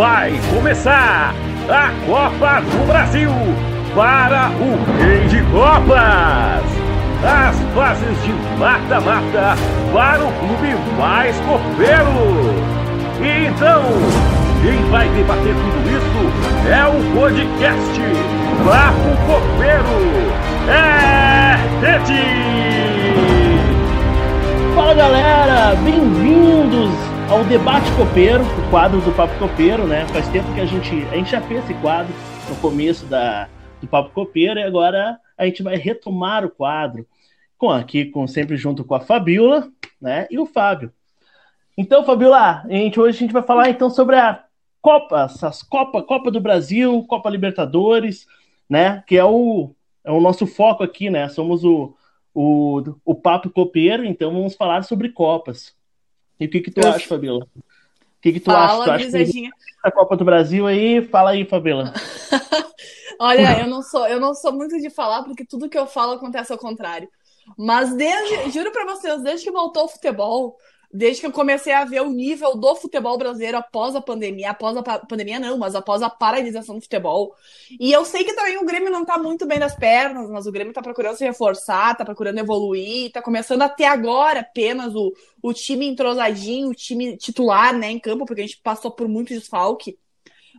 vai começar a Copa do Brasil para o Rei de Copas. As fases de mata-mata para o clube mais copeiro. E então, quem vai debater tudo isso é o podcast Papo Copeiro. É Rede! Fala galera, bem-vindos ao Debate Copeiro, o quadro do Papo Copeiro, né? Faz tempo que a gente, a gente já fez esse quadro no começo da, do Papo Copeiro e agora a gente vai retomar o quadro com aqui, com sempre junto com a Fabiola, né? E o Fábio. Então, Fabiola, a gente, hoje a gente vai falar então sobre a Copa, essas Copa, Copa do Brasil, Copa Libertadores, né? Que é o, é o nosso foco aqui, né? Somos o, o, o Papo Copeiro, então vamos falar sobre Copas. E o que, que tu acha, Fabiola? O que, que tu Fala, acha? Tu acha que a Copa do Brasil aí? Fala aí, Fabiola. Olha, eu não sou, eu não sou muito de falar, porque tudo que eu falo acontece ao contrário. Mas desde, juro para vocês, desde que voltou o futebol, desde que eu comecei a ver o nível do futebol brasileiro após a pandemia, após a pandemia não, mas após a paralisação do futebol. E eu sei que também o Grêmio não tá muito bem das pernas, mas o Grêmio tá procurando se reforçar, tá procurando evoluir, tá começando até agora apenas o, o time entrosadinho, o time titular, né, em campo, porque a gente passou por muito desfalque.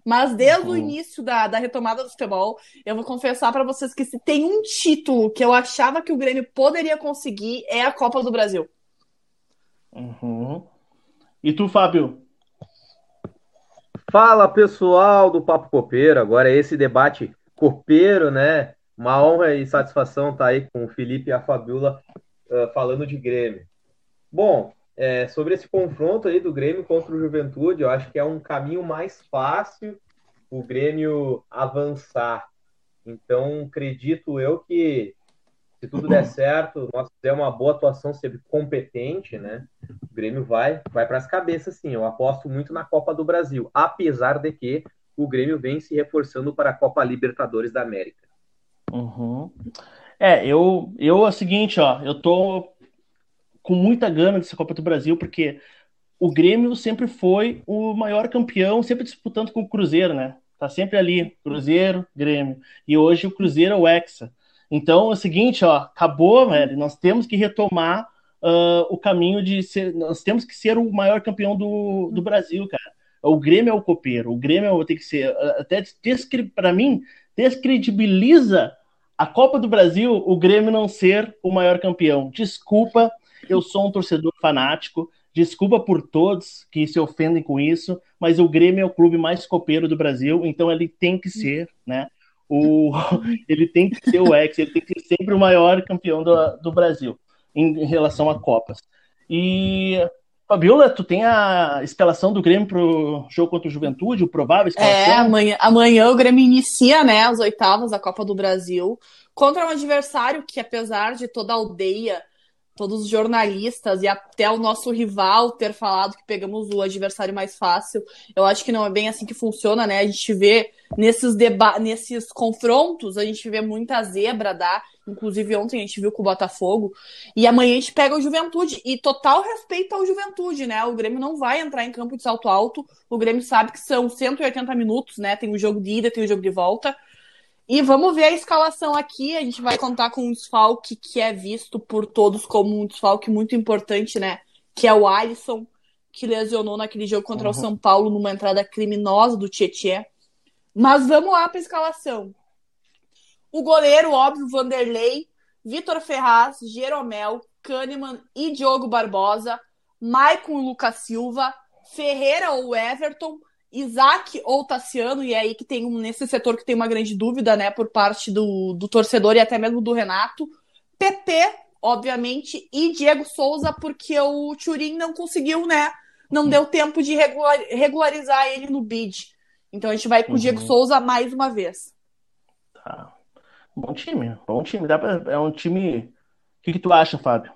Mas desde uhum. o início da, da retomada do futebol, eu vou confessar para vocês que se tem um título que eu achava que o Grêmio poderia conseguir é a Copa do Brasil. Uhum. E tu, Fábio? Fala pessoal do Papo Copeiro, agora é esse debate copeiro, né? Uma honra e satisfação estar tá aí com o Felipe e a Fabiola uh, falando de Grêmio. Bom, é, sobre esse confronto aí do Grêmio contra o Juventude, eu acho que é um caminho mais fácil o Grêmio avançar. Então, acredito eu que se tudo der certo, nós fizer uma boa atuação, ser competente, né? O Grêmio vai, vai para as cabeças, sim. Eu aposto muito na Copa do Brasil, apesar de que o Grêmio vem se reforçando para a Copa Libertadores da América. Uhum. É, eu, eu é o seguinte, ó, eu tô com muita gana dessa Copa do Brasil, porque o Grêmio sempre foi o maior campeão, sempre disputando com o Cruzeiro, né? Tá sempre ali, Cruzeiro, Grêmio. E hoje o Cruzeiro é o Hexa. Então é o seguinte, ó, acabou, velho. Nós temos que retomar uh, o caminho de ser. Nós temos que ser o maior campeão do, do Brasil, cara. O Grêmio é o copeiro. O Grêmio tem que ser. Até para mim, descredibiliza a Copa do Brasil o Grêmio não ser o maior campeão. Desculpa, eu sou um torcedor fanático. Desculpa por todos que se ofendem com isso, mas o Grêmio é o clube mais copeiro do Brasil, então ele tem que ser, né? O, ele tem que ser o ex, ele tem que ser sempre o maior campeão do, do Brasil em, em relação a Copas. E Fabiola, tu tem a escalação do Grêmio pro jogo contra o Juventude, o provável escalação? É, amanhã, amanhã o Grêmio inicia, né, as oitavas da Copa do Brasil contra um adversário que, apesar de toda a aldeia todos os jornalistas e até o nosso rival ter falado que pegamos o adversário mais fácil. Eu acho que não é bem assim que funciona, né? A gente vê nesses nesses confrontos, a gente vê muita zebra dá. Inclusive ontem a gente viu com o Botafogo. E amanhã a gente pega o Juventude. E total respeito ao Juventude, né? O Grêmio não vai entrar em campo de salto alto. O Grêmio sabe que são 180 minutos, né? Tem o jogo de ida, tem o jogo de volta. E vamos ver a escalação aqui. A gente vai contar com um desfalque que é visto por todos como um desfalque muito importante, né? Que é o Alisson, que lesionou naquele jogo contra uhum. o São Paulo numa entrada criminosa do Tietchan. Mas vamos lá para a escalação. O goleiro, óbvio, Vanderlei, Vitor Ferraz, Jeromel, Kahneman e Diogo Barbosa, Maicon Lucas Silva, Ferreira ou Everton, Isaac ou Tassiano, e é aí que tem um, nesse setor que tem uma grande dúvida, né, por parte do, do torcedor e até mesmo do Renato. PP, obviamente, e Diego Souza, porque o Turim não conseguiu, né, não deu tempo de regular, regularizar ele no bid. Então a gente vai com o Diego uhum. Souza mais uma vez. Tá. Bom time, bom time. Dá pra, é um time. O que, que tu acha, Fábio?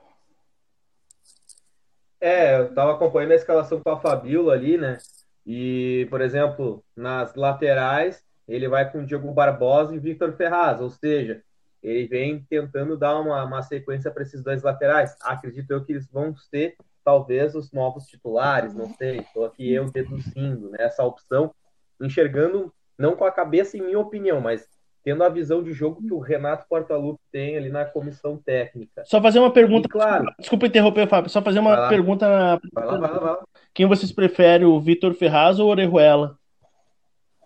É, eu tava acompanhando a escalação com a Fabiola ali, né? E, por exemplo, nas laterais, ele vai com Diogo Barbosa e Victor Ferraz, ou seja, ele vem tentando dar uma, uma sequência para esses dois laterais. Acredito eu que eles vão ser, talvez, os novos titulares, não sei, estou aqui eu deduzindo né, essa opção. enxergando, não com a cabeça, em minha opinião, mas tendo a visão de jogo que o Renato Portaluppi tem ali na comissão técnica. Só fazer uma pergunta. E, claro. Desculpa interromper, Fábio. Só fazer uma Vai pergunta. Vai lá, vai lá, vai lá. Quem vocês preferem, o Vitor Ferraz ou o Orejuela?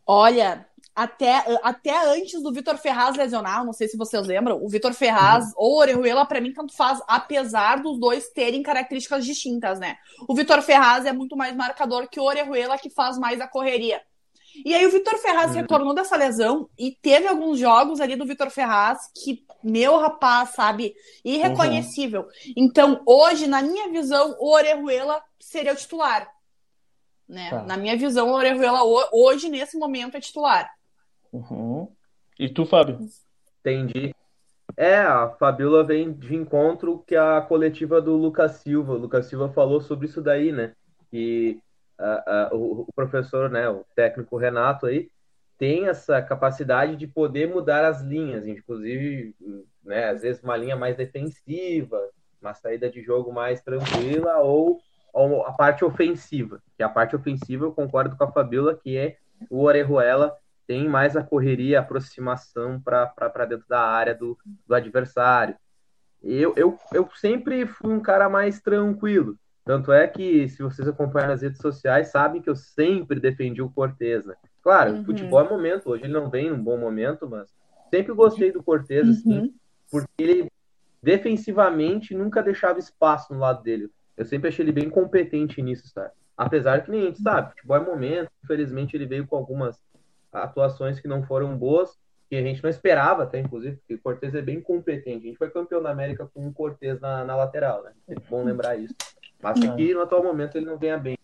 Olha, até, até antes do Vitor Ferraz lesionar, não sei se vocês lembram, o Vitor Ferraz Uhum. ou o Orejuela, pra mim, tanto faz, apesar dos dois terem características distintas, né? O Vitor Ferraz é muito mais marcador que o Orejuela, que faz mais a correria. E aí o Vitor Ferraz Uhum. retornou dessa lesão e teve alguns jogos ali do Vitor Ferraz que, meu rapaz, sabe, irreconhecível. Então, hoje, na minha visão, o Orejuela seria o titular. Né? Tá. Na minha visão, o Orejuela ho- hoje, nesse momento, é titular. Uhum. E tu, Fábio? Entendi. É, a Fabiola vem de encontro que a coletiva do Lucas Silva. O Lucas Silva falou sobre isso daí, né? Que o, o professor, né, o técnico Renato aí, tem essa capacidade de poder mudar as linhas, inclusive, né, às vezes uma linha mais defensiva, uma saída de jogo mais tranquila, ou a parte ofensiva. Que a parte ofensiva eu concordo com a Fabiola, que é o Orejuela tem mais a correria, a aproximação para dentro da área do, do adversário. Eu, eu, eu sempre fui um cara mais tranquilo. Tanto é que, se vocês acompanham nas redes sociais, sabem que eu sempre defendi o Cortez, né? Claro, Uhum. futebol é momento. Hoje ele não vem num bom momento, mas sempre gostei do Cortez, assim, Uhum. porque ele defensivamente nunca deixava espaço no lado dele. Eu sempre achei ele bem competente nisso, sabe? Apesar que nem a gente sabe, futebol é momento. Infelizmente ele veio com algumas atuações que não foram boas, que a gente não esperava até, inclusive, porque o Cortez é bem competente. A gente foi campeão da América com o Cortez na, na lateral, né? É bom lembrar isso. Mas É. que no atual momento ele não venha bem.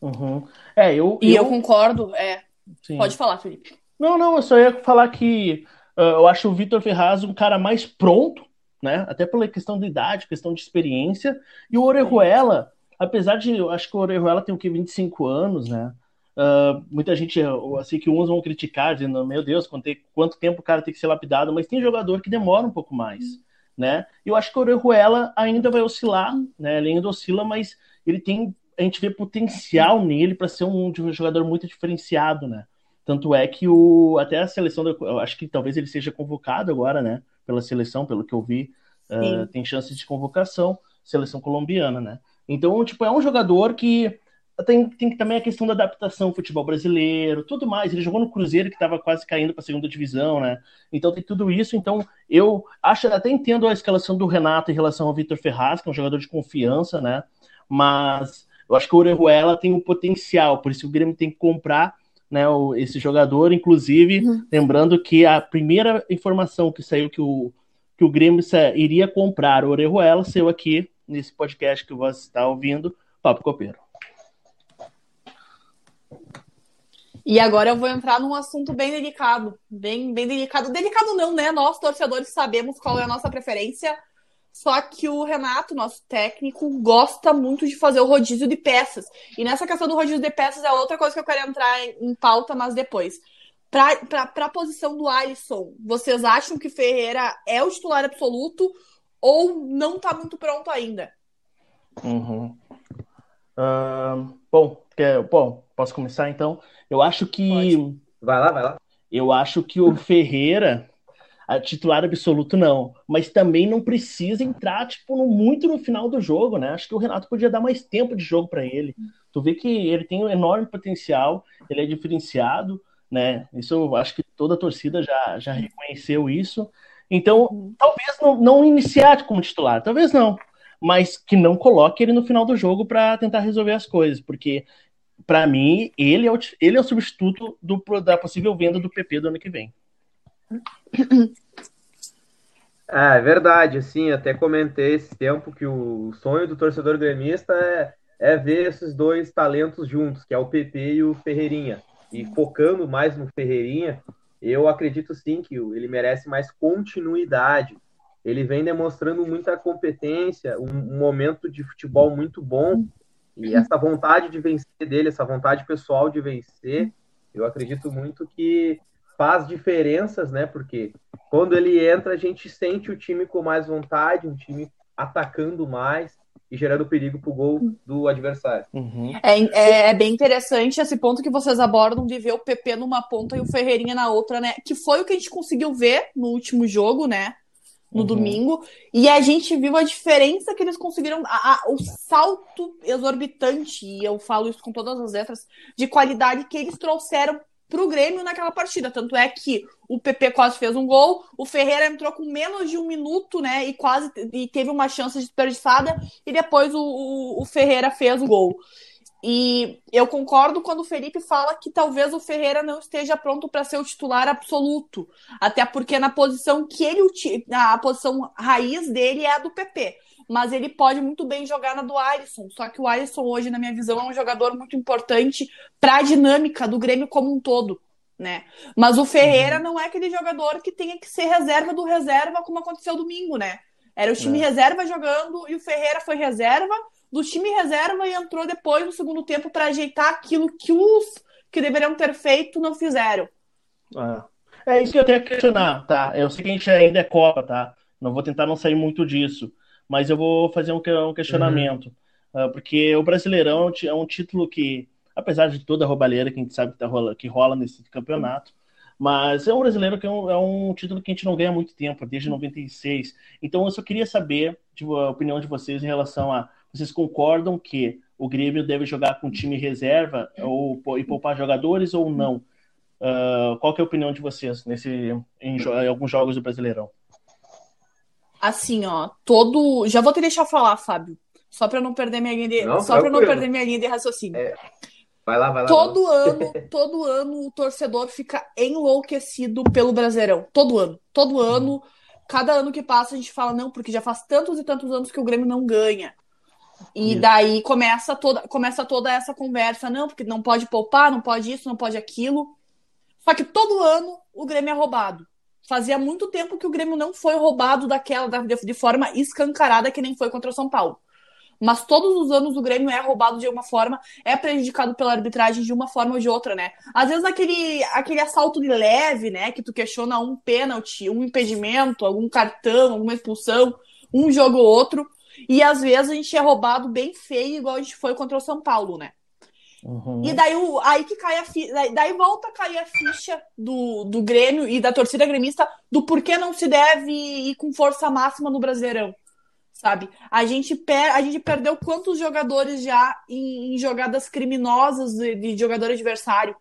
Uhum. É, eu. E eu, concordo, é. sim. Pode falar, Felipe. Não, não, eu só ia falar que ah, eu acho o Vitor Ferraz um cara mais pronto, né? Até pela questão de idade, questão de experiência. E o Orejuela, apesar de. Eu acho que o Orejuela tem o que, 25 anos, né? Ah, muita gente, sei que uns vão criticar, dizendo, meu Deus, quanto, quanto tempo o cara tem que ser lapidado, mas tem jogador que demora um pouco mais, né? E eu acho que o Orejuela ainda vai oscilar, né? Ele ainda oscila, mas ele tem. A gente vê potencial nele para ser um jogador muito diferenciado, né? Tanto é que o, até a seleção, da- eu acho que talvez ele seja convocado agora, né? Pela seleção, pelo que eu vi, uh, tem chance de convocação, seleção colombiana, né? Então, tipo, é um jogador que tem, tem também a questão da adaptação ao futebol brasileiro, tudo mais. Ele jogou no Cruzeiro, que estava quase caindo para a segunda divisão, né? Então tem tudo isso. Então eu acho, até entendo a escalação do Renato em relação ao Vitor Ferraz, que é um jogador de confiança, né? Mas eu acho que o Orejuela tem um potencial, por isso o Grêmio tem que comprar né, esse jogador. Inclusive, Uhum. lembrando que a primeira informação que saiu que o, que o Grêmio iria comprar o Orejuela saiu aqui nesse podcast que você está ouvindo, Papo Copeiro. E agora eu vou entrar num assunto bem delicado. Bem, bem delicado. Delicado não, né? Nós, torcedores, sabemos qual é a nossa preferência. Só que o Renato, nosso técnico, gosta muito de fazer o rodízio de peças. E nessa questão do rodízio de peças é outra coisa que eu quero entrar em, em pauta, mas depois. Para a posição do Alisson, vocês acham que Ferreira é o titular absoluto ou não está muito pronto ainda? Uhum. Ahn, bom, quer, bom, posso começar então? Eu acho que Vai lá, vai lá. eu acho que o Ferreira, a titular absoluto não, mas também não precisa entrar tipo no- muito no final do jogo, né? Acho que o Renato podia dar mais tempo de jogo para ele. Tu vê que ele tem um enorme potencial, ele é diferenciado, né? Isso eu acho que toda a torcida já, já reconheceu isso. Então, talvez não, não iniciar como titular, talvez não, mas que não coloque ele no final do jogo para tentar resolver as coisas, porque para mim ele é o, ele é o substituto do, da possível venda do PP do ano que vem. É, é verdade, assim, até comentei esse tempo que o sonho do torcedor gremista é, é ver esses dois talentos juntos, que é o PP e o Ferreirinha. E focando mais no Ferreirinha, eu acredito sim que ele merece mais continuidade. Ele vem demonstrando muita competência, um momento de futebol muito bom, e essa vontade de vencer dele, essa vontade pessoal de vencer, eu acredito muito que faz diferenças, né? Porque quando ele entra, a gente sente o time com mais vontade, um time atacando mais. e gerando perigo pro gol do adversário. Uhum. É, é, é, bem interessante esse ponto que vocês abordam de ver o PP numa ponta e o Ferreirinha na outra, né? Que foi o que a gente conseguiu ver no último jogo, né? No uhum. domingo. E a gente viu a diferença que eles conseguiram, a, a, o salto exorbitante, e eu falo isso com todas as letras, de qualidade que eles trouxeram pro Grêmio naquela partida. Tanto é que o PP quase fez um gol, o Ferreira entrou com menos de um minuto, né? E quase e teve uma chance desperdiçada, e depois o, o, o Ferreira fez o gol. E eu concordo quando o Felipe fala que talvez o Ferreira não esteja pronto para ser o titular absoluto, até porque na posição que ele a posição raiz dele é a do PP mas ele pode muito bem jogar na do Alisson. Só que o Alisson hoje, na minha visão, é um jogador muito importante para a dinâmica do Grêmio como um todo. Né? Mas o Ferreira uhum. não é aquele jogador que tenha que ser reserva do reserva, como aconteceu domingo, né? Era o time é. reserva jogando e o Ferreira foi reserva do time reserva e entrou depois no segundo tempo para ajeitar aquilo que os que deveriam ter feito não fizeram. É. é isso que eu tenho que questionar, tá? Eu sei que a gente ainda é Copa, tá? Não vou tentar não sair muito disso mas eu vou fazer um, um questionamento. Uhum. Uh, porque o Brasileirão é um título que, apesar de toda a roubalheira que a gente sabe que, tá rola, que rola nesse campeonato, mas é um brasileiro que é um, é um, título que a gente não ganha há muito tempo, desde 96. Então eu só queria saber tipo, a opinião de vocês em relação a. Vocês concordam que o Grêmio deve jogar com time reserva ou, e poupar jogadores ou não? Uh, qual é a opinião de vocês nesse, em, em alguns jogos do Brasileirão? Assim, ó, todo. Já vou te deixar falar, Fábio. Só para não perder minha linha de, não, só para não perder minha linha de raciocínio. É. Vai lá, vai lá. Todo vai lá. ano, todo ano o torcedor fica enlouquecido pelo Brasileirão. Todo ano, todo ano, cada ano que passa a gente fala não, porque já faz tantos e tantos anos que o Grêmio não ganha. E isso. daí começa toda, começa toda essa conversa, não, porque não pode poupar, não pode isso, não pode aquilo. Só que todo ano o Grêmio é roubado. Fazia muito tempo que o Grêmio não foi roubado daquela de forma escancarada que nem foi contra o São Paulo. Mas todos os anos o Grêmio é roubado de uma forma, é prejudicado pela arbitragem de uma forma ou de outra, né? Às vezes aquele, aquele assalto de leve, né? Que tu questiona um pênalti, um impedimento, algum cartão, alguma expulsão, um jogo ou outro. E às vezes a gente é roubado bem feio, igual a gente foi contra o São Paulo, né? Uhum. E daí, o, aí que cai a ficha, daí, daí, volta a cair a ficha do, do Grêmio e da torcida gremista do porquê não se deve ir com força máxima no Brasileirão. Sabe? A gente, per, a gente perdeu quantos jogadores já em, em jogadas criminosas de, de jogador adversário.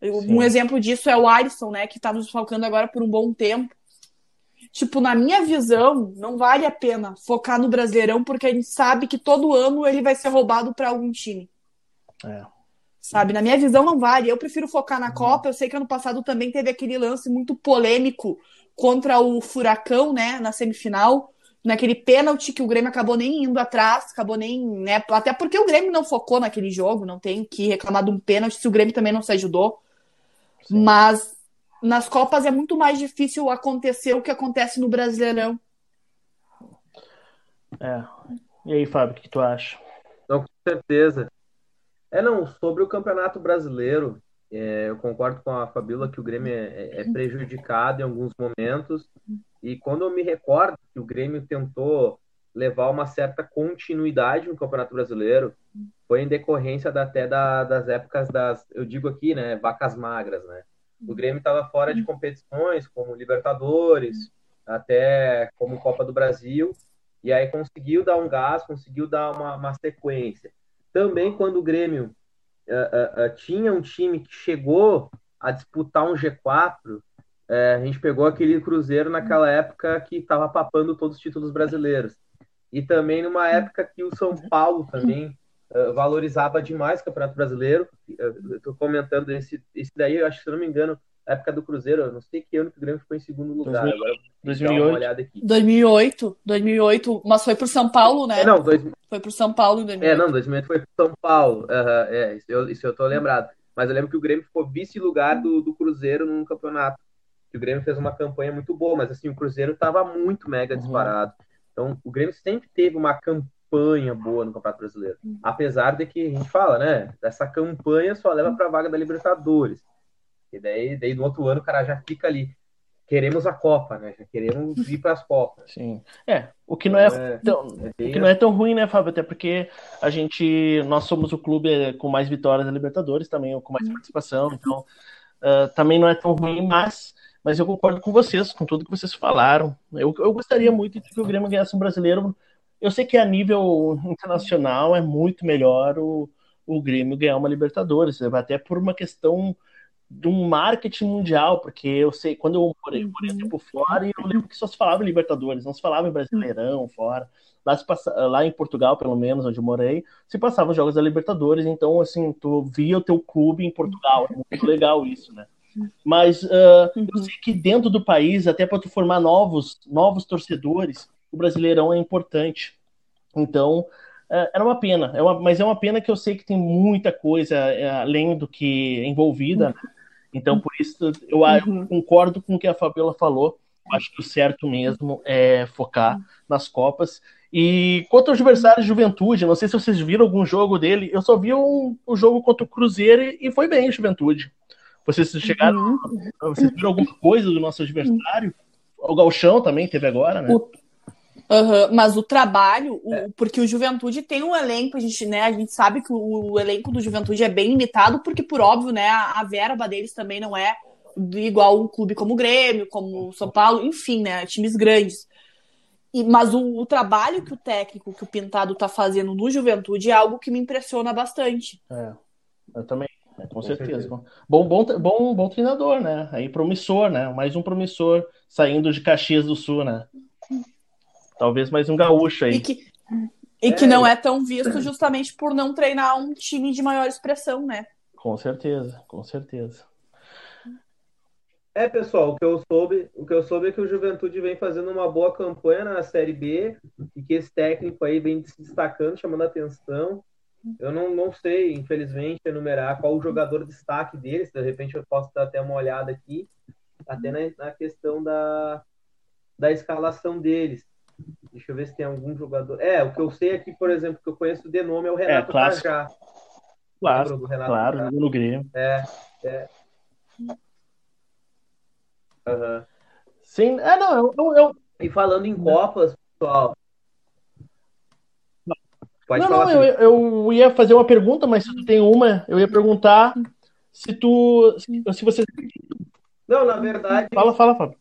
Sim. Um exemplo disso é o Alisson, né? Que tá nos falcando agora por um bom tempo. Tipo, na minha visão, não vale a pena focar no Brasileirão, porque a gente sabe que todo ano ele vai ser roubado para algum time. É. Sabe, na minha visão não vale. Eu prefiro focar na uhum. Copa. Eu sei que ano passado também teve aquele lance muito polêmico contra o Furacão, né, na semifinal, naquele pênalti que o Grêmio acabou nem indo atrás, acabou nem, né, até porque o Grêmio não focou naquele jogo, não tem que reclamar de um pênalti se o Grêmio também não se ajudou. Sim. Mas nas Copas é muito mais difícil acontecer o que acontece no Brasileirão. É. E aí, Fábio, o que tu acha? Não, com certeza. É, não, sobre o Campeonato Brasileiro, é, eu concordo com a Fabíola que o Grêmio é, é, prejudicado em alguns momentos. E quando eu me recordo que o Grêmio tentou levar uma certa continuidade no Campeonato Brasileiro, foi em decorrência da, até da, das épocas das, eu digo aqui, né, vacas magras, né? O Grêmio estava fora de competições como Libertadores, até como Copa do Brasil, e aí conseguiu dar um gás, conseguiu dar uma, uma sequência. Também quando o Grêmio uh, uh, tinha um time que chegou a disputar um G4, a gente pegou aquele Cruzeiro naquela época que estava papando todos os títulos brasileiros. E também numa época que o São Paulo também valorizava demais o Campeonato Brasileiro. Estou comentando esse, esse daí, eu acho que se não me engano, época do Cruzeiro, eu não sei que ano que o Grêmio ficou em segundo lugar. 2000, Agora, 2008. 2008, 2008, mas foi pro São Paulo, né? É, não, dois... Foi pro São Paulo em 2008. É, não, 2008 foi pro São Paulo. Uhum, é, isso eu, isso eu tô lembrado. Mas eu lembro que o Grêmio ficou vice-lugar do, do Cruzeiro num campeonato. Que o Grêmio fez uma campanha muito boa, mas assim, o Cruzeiro tava muito mega uhum. disparado. Então, o Grêmio sempre teve uma campanha boa no Campeonato Brasileiro. Uhum. Apesar de que a gente fala, né? Essa campanha só leva pra vaga da Libertadores. E daí, daí no outro ano o cara já fica ali. queremos a Copa, né? Já queremos ir para as Copas. Sim. É, o que não é, É, tão, é o que não é tão ruim, né, Fábio? Até porque a gente, nós somos o clube com mais vitórias na Libertadores, também com mais participação, então ah, também não é tão ruim, mas, mas eu concordo com vocês, com tudo que vocês falaram. Eu, eu gostaria muito de que o Grêmio ganhasse um brasileiro. Eu sei que a nível internacional é muito melhor o, o Grêmio ganhar uma Libertadores, até por uma questão de um marketing mundial, porque eu sei, quando eu morei, morei um tempo fora, e eu lembro que só se falava em Libertadores, não se falava em Brasileirão fora. Lá, se passa, lá em Portugal, pelo menos, onde eu morei, se passavam os jogos da Libertadores, então, assim, tu via o teu clube em Portugal, é muito legal isso, né? Mas ah, eu sei que dentro do país, até para tu formar novos, novos torcedores, o Brasileirão é importante. Então, é, era uma pena, é uma, mas é uma pena que eu sei que tem muita coisa é, além do que envolvida, né? Então, por isso, eu, eu concordo com o que a Fabiola falou. Acho que o certo mesmo é focar nas Copas. E quanto ao adversário Juventude, não sei se vocês viram algum jogo dele, eu só vi um, um jogo contra o Cruzeiro e foi bem Juventude. Vocês chegaram, vocês viram alguma coisa do nosso adversário? O Galchão também teve agora, né? O- Aham, Mas o trabalho, o- porque o Juventude tem um elenco, a gente, né, a gente sabe que o, o elenco do Juventude é bem limitado, porque, por óbvio, né, a, a verba deles também não é igual um clube como o Grêmio, como o São Paulo, enfim, né, times grandes. E, mas o, o trabalho que o técnico, que o Pintado tá fazendo no Juventude é algo que me impressiona bastante. É, eu também, né, com, Com certeza. certeza. Bom, bom, bom, bom treinador, né? Aí promissor, né? Mais um promissor saindo de Caxias do Sul, né? Talvez mais um gaúcho E aí. que, e que não é tão visto justamente por não treinar um time de maior expressão, né? Com certeza, com certeza. É, pessoal, o que eu soube, o que eu soube é que o Juventude vem fazendo uma boa campanha na Série B e que esse técnico aí vem se destacando, chamando a atenção. Eu não, não sei, infelizmente, enumerar qual o jogador destaque deles. De repente eu posso dar até uma olhada aqui, até na, na questão da, da escalação deles. Deixa eu ver se tem algum jogador. É, o que eu sei aqui, por exemplo, que eu conheço de nome é o Renato clássico. Cajá. Claro, Lembra do Renato claro, Cajá? no Grêmio. Aham. Sim, é, não, eu, eu, eu- E falando em Copas, pessoal. Pode não, falar, não, eu, eu ia fazer uma pergunta, mas se tu tem uma, eu ia perguntar se tu, se, se você Não, na verdade, fala, fala, Fábio.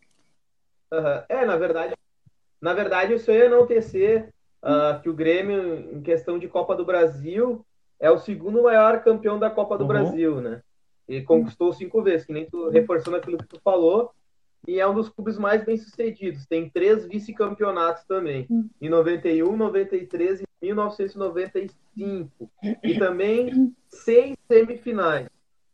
aham. é, na verdade, na verdade, isso ia enaltecer ah, que o Grêmio, em questão de Copa do Brasil, é o segundo maior campeão da Copa do Uhum. Brasil, né? E conquistou cinco vezes, que nem tu reforçando aquilo que tu falou, e é um dos clubes mais bem-sucedidos. Tem três vice-campeonatos também, em 91, 93 e 1995. E também seis semifinais.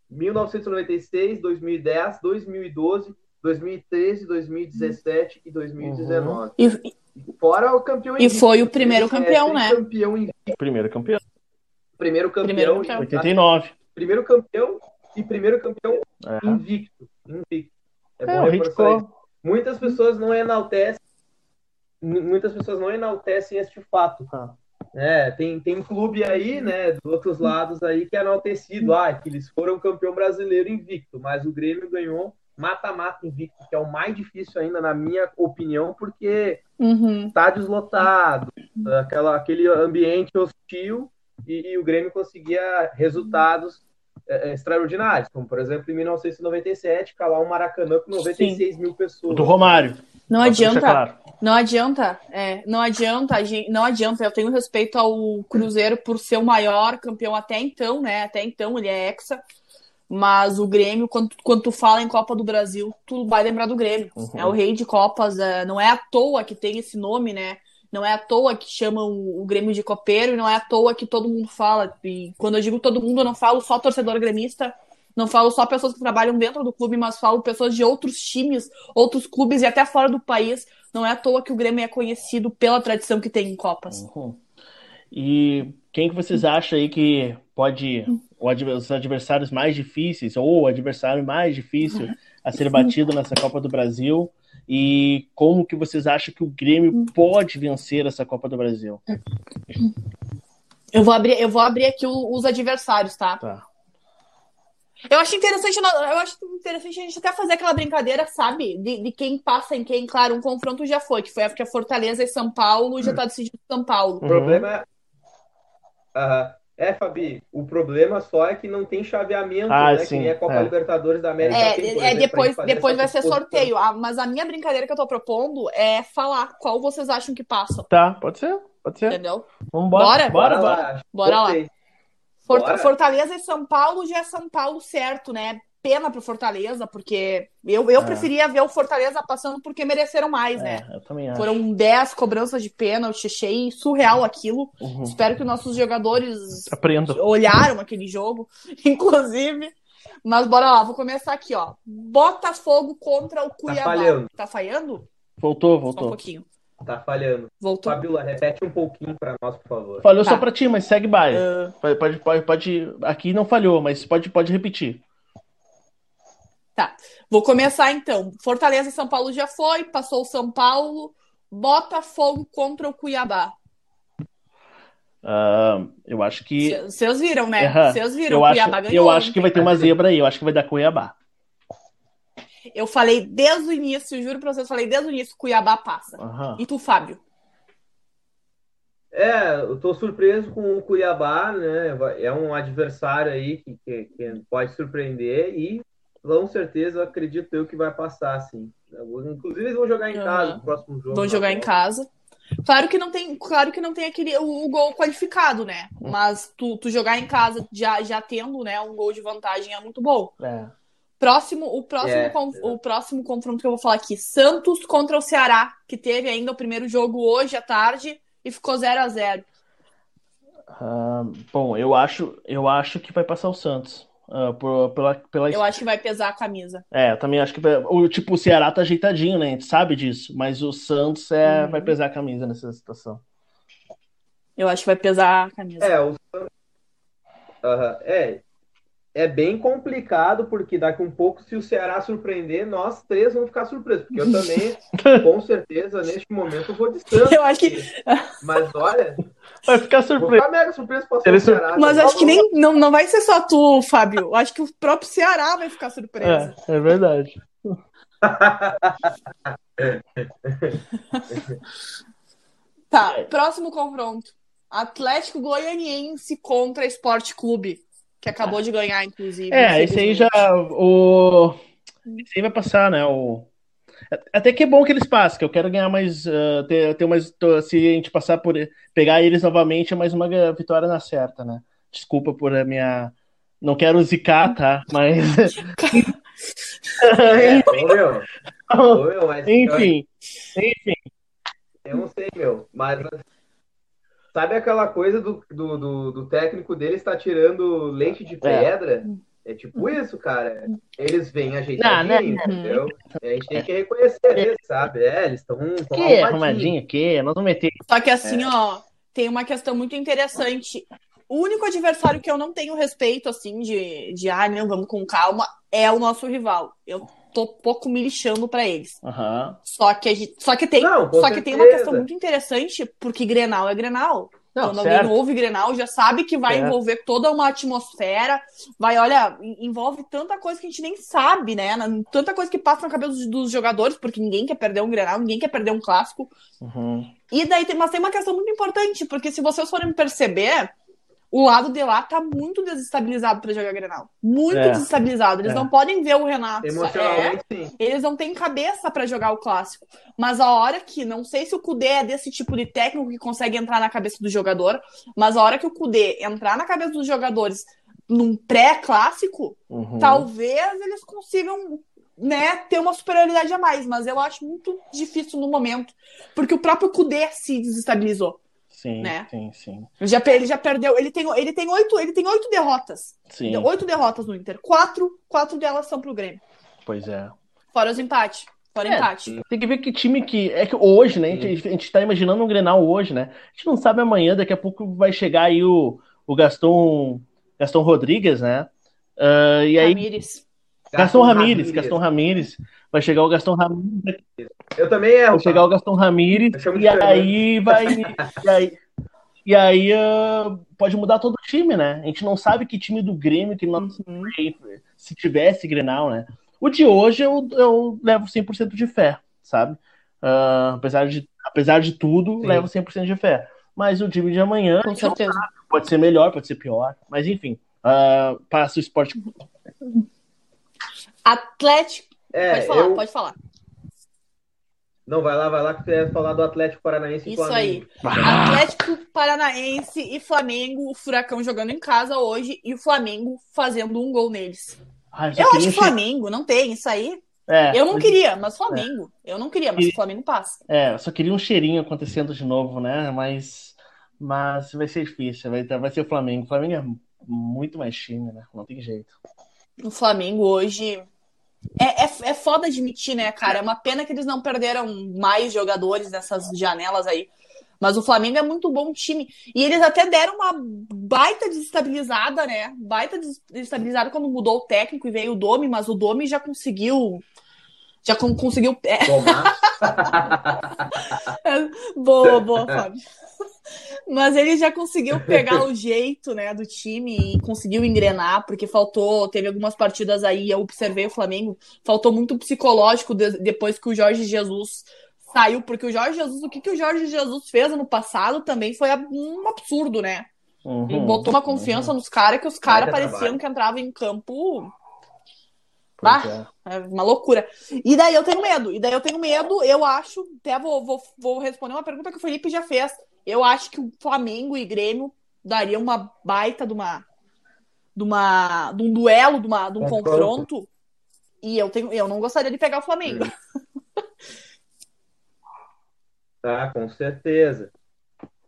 1996, 2010, 2012, 2013, 2017 e 2019. E, Fora o campeão E invicto, foi o primeiro é, campeão, né? Campeão invicto, Primeiro campeão, primeiro campeão, Primeiro campeão. 89. primeiro campeão e primeiro campeão É, invicto. invicto. É é bom o reforçar isso. Muitas pessoas não enaltecem, mu- muitas pessoas não enaltecem este fato. Ah. É, tem, tem clube aí, né, dos outros lados aí que é enaltecido, ah, que eles foram campeão brasileiro invicto, mas o Grêmio ganhou mata-mata invicto, que é o mais difícil ainda, na minha opinião, porque Uhum. estádios lotados, aquela, aquele ambiente hostil e, e o Grêmio conseguia resultados é, é, extraordinários, como por exemplo em 1997, calar um Maracanã com 96 mil pessoas. Do Romário. Não adianta, claro. não adianta, é, não adianta, a gente, não adianta. Eu tenho respeito ao Cruzeiro por ser o maior campeão até então, né? Até então ele é hexa. Mas o Grêmio, quando, quando tu fala em Copa do Brasil, tu vai lembrar do Grêmio. Uhum. É o rei de Copas. é, não é à toa que tem esse nome, né? Não é à toa que chamam o Grêmio de copeiro e não é à toa que todo mundo fala. E quando eu digo todo mundo, eu não falo só torcedor gremista, não falo só pessoas que trabalham dentro do clube, mas falo pessoas de outros times, outros clubes e até fora do país. Não é à toa que o Grêmio é conhecido pela tradição que tem em Copas. Uhum. E quem que vocês acham aí que pode adver- os adversários mais difíceis ou o adversário mais difícil a ser batido nessa Copa do Brasil e como que vocês acham que o Grêmio pode vencer essa Copa do Brasil? Eu vou abrir, eu vou abrir aqui os adversários, tá? Tá. Eu acho interessante, eu acho interessante a gente até fazer aquela brincadeira, sabe? De, de quem passa em quem, claro, um confronto já foi, que foi a Fortaleza e São Paulo, já tá decidido São Paulo. O problema é. Uh, é, Fabi, o problema só é que não tem chaveamento, Ah, né? sim, que nem a Copa é. Libertadores da América É, tem, é, depois, depois vai ser sorteio. Ah, mas a minha brincadeira que eu tô propondo é falar qual vocês acham que passam. Tá, pode ser, pode ser. Entendeu? Vambora. Bora? Bora, Bora bora. lá. Bora lá. Bora. Fortaleza e São Paulo já é São Paulo certo, né? Pena pro Fortaleza, porque eu, eu É. preferia ver o Fortaleza passando porque mereceram mais, né? É, eu também acho. Foram 10 cobranças de pênalti, achei surreal aquilo. Uhum. Espero que nossos jogadores Aprendo. olharam aquele jogo, inclusive. Mas bora lá, vou começar aqui, ó. Botafogo contra o Cuiabá. falhando. Tá falhando? Voltou, Só um voltou. pouquinho. Tá falhando. Voltou. Fabiola, repete um pouquinho pra nós, por favor. Falhou Tá. só pra ti, mas segue baile. Ah, Pode, pode, pode, pode- Aqui não falhou, mas pode, pode repetir. Tá. Vou começar então. Fortaleza São Paulo já foi, passou o São Paulo. Botafogo contra o Cuiabá. Ah, eu acho que. Vocês viram, né? Vocês viram, Eu o acho, Cuiabá ganhou. eu acho que vai ter uma zebra aí. Eu acho que vai dar Cuiabá. Eu falei desde o início, juro pra vocês, falei desde o início, Cuiabá passa. Aham. E tu, Fábio? É, eu tô surpreso com o Cuiabá, né? É um adversário aí que, que- que pode surpreender e com certeza acredito eu que vai passar, sim. Inclusive eles vão jogar em Aham. casa no próximo jogo. Vão jogar em volta. casa. Claro que não tem, claro que não tem aquele o, o gol qualificado, né? Mas tu, tu jogar em casa já, já tendo, né, um gol de vantagem é muito bom. É. Próximo, o próximo, É, é. o próximo confronto que eu vou falar aqui, Santos contra o Ceará, que teve ainda o primeiro jogo hoje à tarde e ficou 0 a 0. Ah, bom, eu acho, eu acho que vai passar o Santos. Ah, por- pela, pela... Eu acho que vai pesar a camisa. É, eu também acho que vai- o tipo o Ceará tá ajeitadinho, né? A gente sabe disso, mas o Santos é, Uhum. vai pesar a camisa nessa situação. Eu acho que vai pesar a camisa. É, o Aham, é, é bem complicado, porque daqui um pouco, se o Ceará surpreender, nós três vamos ficar surpresos. Porque eu também, com certeza, neste momento, vou de Santos. Eu acho que, Mas olha, Vai ficar vou surpreso. ficar mega surpreso com Ele o Ceará. mas né? acho que nem não, não vai ser só tu, Fábio. Eu acho que o próprio Ceará vai ficar surpreso. É, é verdade. Tá, próximo confronto. Atlético Goianiense contra Esporte Clube, que acabou de ganhar, inclusive. É, esse aí já. O... Esse aí vai passar, né? O... Até que é bom que eles passem, que eu quero ganhar mais. ah, ter, ter mais. Se a gente passar por. Pegar eles novamente, é mais uma vitória na certa, né? Desculpa por a minha. Não quero zicar, tá? Mas. É, ô, meu, ô, meu, mas Enfim. Enfim. Eu não sei, meu. Mas sabe aquela coisa do, do, do, do técnico deles tá tirando leite de pedra? É tipo isso, cara. Eles vêm ajeitadinho, Não, não, entendeu? A gente tem que reconhecer eles, sabe? É, eles estão Que arrumadinho, que? Nós vamos meter. Só que assim, ó, tem uma questão muito interessante. O único adversário que eu não tenho respeito, assim, de, de ah, não, vamos com calma, é o nosso rival. Eu tô pouco me lixando pra eles. Aham. Só que, a gente, só que tem, Não, só que tem uma certeza. questão muito interessante, porque Grenal é Grenal. Não, Quando certo. alguém ouve Grenal, já sabe que vai Certo. envolver toda uma atmosfera, vai, olha, en- envolve tanta coisa que a gente nem sabe, né? Tanta coisa que passa na cabeça dos, dos jogadores, porque ninguém quer perder um Grenal, ninguém quer perder um clássico. Uhum. E daí tem, mas tem uma questão muito importante, porque se vocês forem perceber, o lado de lá tá muito desestabilizado pra jogar Grenal. Muito É. desestabilizado. Eles É. não podem ver o Renato. É, Emocionalmente, sim. eles não têm cabeça pra jogar o clássico. Mas a hora que, não sei se o Kudê é desse tipo de técnico que consegue entrar na cabeça do jogador, mas a hora que o Kudê entrar na cabeça dos jogadores num pré-clássico, Uhum. talvez eles consigam né, ter uma superioridade a mais, mas eu acho muito difícil no momento, porque o próprio Kudê se desestabilizou. Sim, né? sim, sim. Ele já, ele já perdeu, ele tem, ele tem oito, ele tem oito derrotas. Sim, Oito derrotas no Inter. Quatro, quatro delas são pro Grêmio. pois é. Fora os empates. Fora É, empate. Tem que ver que time que. É que hoje, né? A gente, a gente tá imaginando um Grenal hoje, né? A gente não sabe amanhã, daqui a pouco vai chegar aí o, o Gaston, Gaston Rodrigues, né? Ah, e aí, Ramires. Gaston Ramírez, Gaston Ramírez. Vai chegar o Gaston Ramírez, Eu também erro. vai chegar o Gaston Ramírez, e aí vai. E aí, E aí uh, pode mudar todo o time, né? A gente não sabe que time do Grêmio que não Uhum. se tivesse Grenal, né? O de hoje eu, eu levo 100% de fé, sabe? Ah, apesar, de, apesar de tudo, Sim. levo 100% de fé. Mas o time de amanhã Com certeza. pode ser melhor, pode ser pior. Mas enfim, ah, passa o esporte. Atlético. É, pode falar, eu... pode falar. Não, vai lá, vai lá que tu ia falar do Atlético Paranaense e Isso Flamengo. Atlético Paranaense e Flamengo, o Furacão jogando em casa hoje e o Flamengo fazendo um gol neles. Ah, Eu acho que Flamengo, não tem isso aí. É, Eu não queria, mas Flamengo. Eu não queria, mas o Flamengo passa. É, eu só queria um cheirinho acontecendo de novo, né? Mas, mas vai ser difícil. Vai, vai ser o Flamengo. O Flamengo é muito mais time, né? Não tem jeito. O Flamengo hoje. É, é, é foda admitir, né, cara? É uma pena que eles não perderam mais jogadores nessas janelas aí. Mas o Flamengo é muito bom time. E eles até deram uma baita desestabilizada, né? Baita desestabilizada quando mudou o técnico e veio o Domi, mas o Domi já conseguiu. Já con- conseguiu. É, boa, boa, Fábio. Mas ele já conseguiu pegar o jeito, né, do time e conseguiu engrenar, porque faltou, teve algumas partidas aí, eu observei o Flamengo, faltou muito psicológico de- depois que o Jorge Jesus saiu, porque o Jorge Jesus, o que, que o Jorge Jesus fez ano passado também foi um absurdo, né? Ele Uhum. botou uma confiança nos caras que os caras pareciam trabalho. que entravam em campo é. é uma loucura. E daí eu tenho medo. E daí eu tenho medo, eu acho. Até vou, vou, vou responder uma pergunta que o Felipe já fez. Eu acho que o Flamengo e Grêmio daria uma baita de uma. De, uma, de um duelo, de, uma, de um Confronto. confronto. E eu, tenho, eu não gostaria de pegar o Flamengo. Tá, com certeza.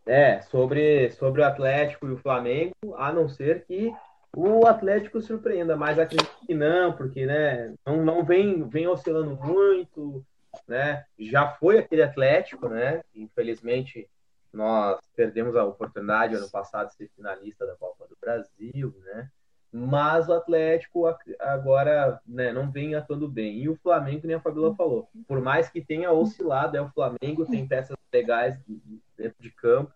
É, sobre, sobre o Atlético e o Flamengo, a não ser que o Atlético surpreenda, mas acredito que não, porque né, não, não vem, vem oscilando muito, né? Já foi aquele Atlético, né? Infelizmente nós perdemos a oportunidade ano passado de ser finalista da Copa do Brasil, né? Mas o Atlético agora né, não vem atuando bem. E o Flamengo, nem a Fabiola falou, por mais que tenha oscilado, é o Flamengo, tem peças legais dentro de campo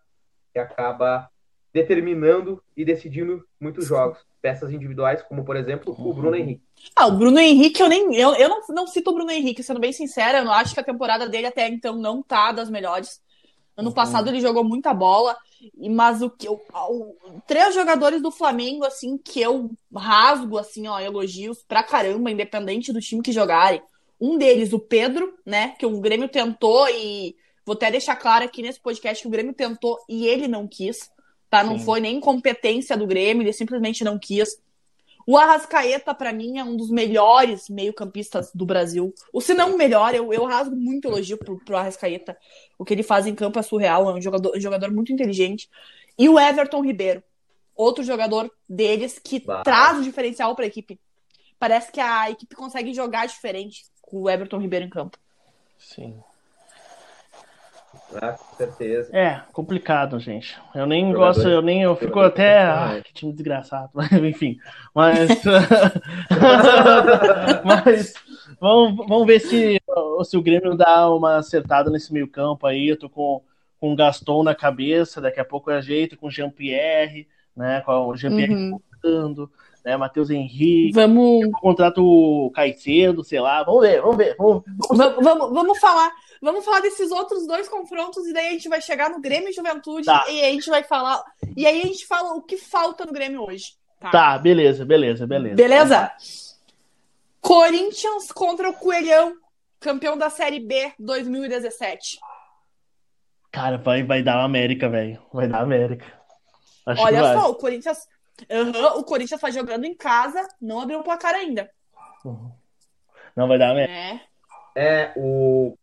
que acaba determinando e decidindo muitos jogos. Peças individuais, como por exemplo o Bruno Henrique. Ah, o Bruno Henrique, eu nem. Eu, eu não, não cito o Bruno Henrique, sendo bem sincera, eu não acho que a temporada dele até então não tá das melhores. Ano Uhum. passado ele jogou muita bola, mas o que eu, o- três jogadores do Flamengo assim que eu rasgo assim, ó, elogios pra caramba, independente do time que jogarem. Um deles, o Pedro, né, que o Grêmio tentou e vou até deixar claro aqui nesse podcast que o Grêmio tentou e ele não quis, tá? Não Sim. foi nem incompetência do Grêmio, ele simplesmente não quis. O Arrascaeta, pra mim, é um dos melhores meio-campistas do Brasil. O se não o melhor, eu, eu rasgo muito elogio pro, pro Arrascaeta. O que ele faz em campo é surreal, é um jogador, um jogador muito inteligente. E o Everton Ribeiro, outro jogador deles que Bah. traz o diferencial pra equipe. Parece que a equipe consegue jogar diferente com o Everton Ribeiro em campo. Sim. Né? Com certeza. É, complicado, gente. Eu nem Jogador- gosto, eu nem, eu fico jogador até. Ah, que time desgraçado. Enfim. Mas. mas vamos, vamos ver se, se o Grêmio dá uma acertada nesse meio campo aí. Eu tô com, com o Gaston na cabeça, daqui a pouco eu ajeito com o Jean-Pierre, né? Com o Jean-Pierre Uhum. voltando, né? Matheus Henrique. Vamos, Contrato o Caicedo, sei lá. Vamos ver, vamos ver. Vamos, vamos, vamos, vamos falar. Vamos falar desses outros dois confrontos e daí a gente vai chegar no Grêmio e Juventude Tá. e a gente vai falar. E aí a gente fala o que falta no Grêmio hoje. Tá? Tá, beleza, beleza, beleza. Beleza? Corinthians contra o Coelhão, campeão da Série B 2017. Cara, vai, vai dar América, velho. Vai dar América. Acho Olha só, o Corinthians. Aham, o Corinthians tá jogando em casa, não abriu o placar ainda. Não vai dar América. É. É, o,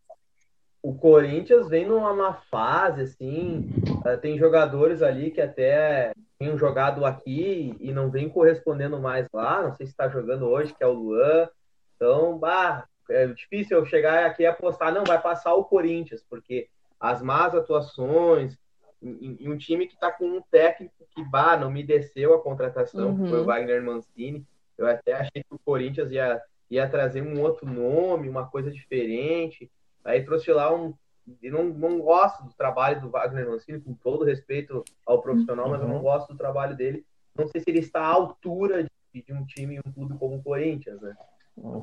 o Corinthians vem numa má fase, assim. eh, Tem jogadores ali que até tinham jogado aqui e não vem correspondendo mais lá. Não sei se está jogando hoje, que é o Luan. Então, bah, é difícil eu chegar aqui e apostar, não, vai passar o Corinthians, porque as más atuações, em, em um time que está com um técnico que, bah, não me desceu a contratação, que foi o Uhum. Wagner Mancini. Eu até achei que o Corinthians ia ia trazer um outro nome, uma coisa diferente. Aí trouxe lá um, e não, não gosto do trabalho do Wagner Mancini, com todo respeito ao profissional, mas eu não gosto do trabalho dele. Não sei se ele está à altura de, de um time, um clube como o Corinthians, né?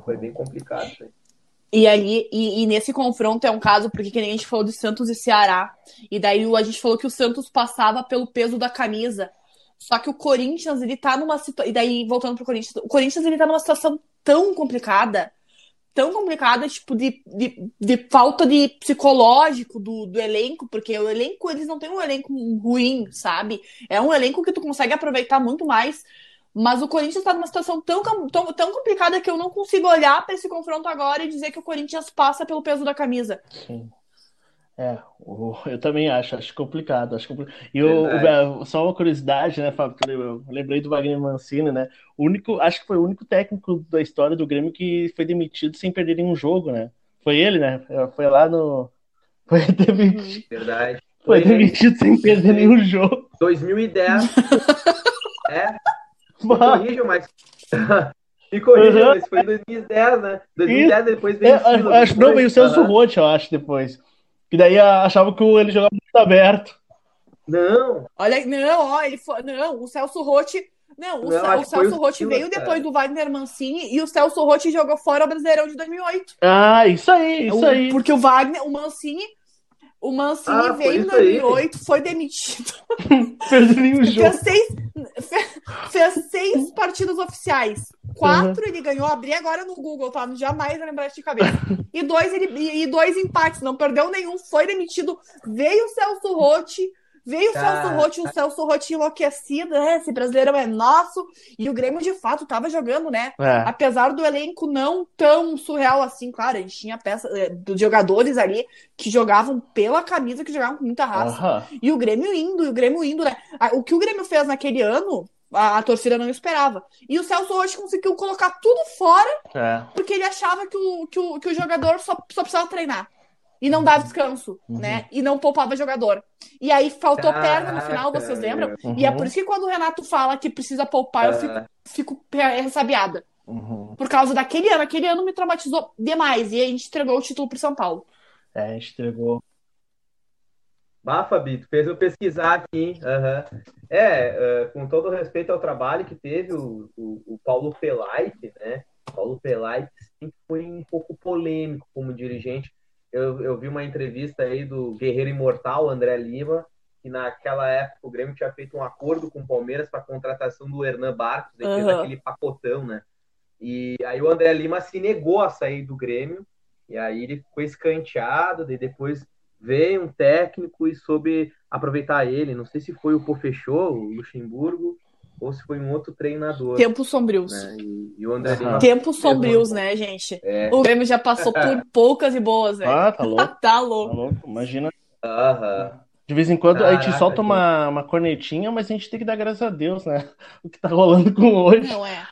Foi bem complicado. Né? E ali, e, e, nesse confronto é um caso, porque que nem a gente falou de Santos e Ceará, e daí a gente falou que o Santos passava pelo peso da camisa. Só que o Corinthians, ele tá numa situação. E daí, voltando pro Corinthians, o Corinthians ele tá numa situação tão complicada, tão complicada, tipo, de, de, de falta de psicológico do, do elenco, porque o elenco, eles não têm um elenco ruim, sabe? É um elenco que tu consegue aproveitar muito mais. Mas o Corinthians está numa situação tão, tão, tão complicada que eu não consigo olhar para esse confronto agora e dizer que o Corinthians passa pelo peso da camisa. Sim. É, eu também acho, acho complicado. Acho complicado. E eu, só uma curiosidade, né, Fábio? Eu lembrei do Wagner Mancini, né? O único, acho que foi o único técnico da história do Grêmio que foi demitido sem perder nenhum jogo, né? Foi ele, né? Foi lá no. Foi demitido. Verdade. Foi, foi demitido sem perder nenhum jogo. 2010. é. Me corrijam, mas. Me corrijam, uhum. mas foi em 2010, né? 2010 depois veio. É, acho, não, veio o Celso uhum. Eu acho, depois. Que daí achava que ele jogava muito aberto. Não. Olha, não, ó, ele foi. Não, o Celso Roth. Não, o, não, o Celso Roth veio cara. depois do Wagner Mancini e o Celso Roth jogou fora o Brasileirão de 2008. Ah, isso aí, isso o, aí. Porque o Wagner, o Mancini o Mancini ah, veio em 2008, aí. foi demitido. fez nenhum jogo. Fez seis, fez seis partidas oficiais. Quatro uhum. ele ganhou, abri agora no Google, tá? Jamais lembrar de cabeça. E dois, ele, e dois empates, não perdeu nenhum, foi demitido. Veio o Celso Rotti, Veio o Celso Rotti, o Celso Rotti enlouquecido, né? Esse brasileirão é nosso. E o Grêmio, de fato, tava jogando, né? É. Apesar do elenco não tão surreal assim, claro, a gente tinha peça é, dos jogadores ali que jogavam pela camisa, que jogavam com muita raça. Uhum. E o Grêmio indo, e o Grêmio indo, né? O que o Grêmio fez naquele ano, a, a, torcida não esperava. E o Celso Rotti conseguiu colocar tudo fora, é. porque ele achava que o, que o, que o jogador só, só precisava treinar e não dava descanso, uhum. né? E não poupava jogador. E aí faltou Caraca, perna no final, vocês lembram? Uhum. E é por isso que quando o Renato fala que precisa poupar, eu fico, fico ressabiada. Uhum. Por causa daquele ano. Aquele ano me traumatizou demais. E a gente entregou o título pro São Paulo. É, a gente entregou. Bah, Fabito, fez eu pesquisar aqui. Uhum. É, uh, com todo respeito ao trabalho que teve o, o, o Paulo Pelaite, né? Paulo Pelaite sempre foi um pouco polêmico como dirigente eu, eu vi uma entrevista aí do Guerreiro Imortal, André Lima, que naquela época o Grêmio tinha feito um acordo com o Palmeiras para a contratação do Hernan Barcos, ele uhum. fez aquele pacotão, né? E aí o André Lima se negou a sair do Grêmio, e aí ele ficou escanteado, e depois veio um técnico e soube aproveitar ele. Não sei se foi o Pofechou, o Luxemburgo, ou se foi um outro treinador. Tempos sombrios. Né? E, e, o André uhum. Tempos sombrios, né, gente? É. O Grêmio já passou por poucas e boas, velho. Ah, tá louco. tá louco. Tá louco. Imagina. Aham. De vez em quando Caraca, a gente solta uma, uma cornetinha, mas a gente tem que dar graças a Deus, né? O que tá rolando com hoje. Não é.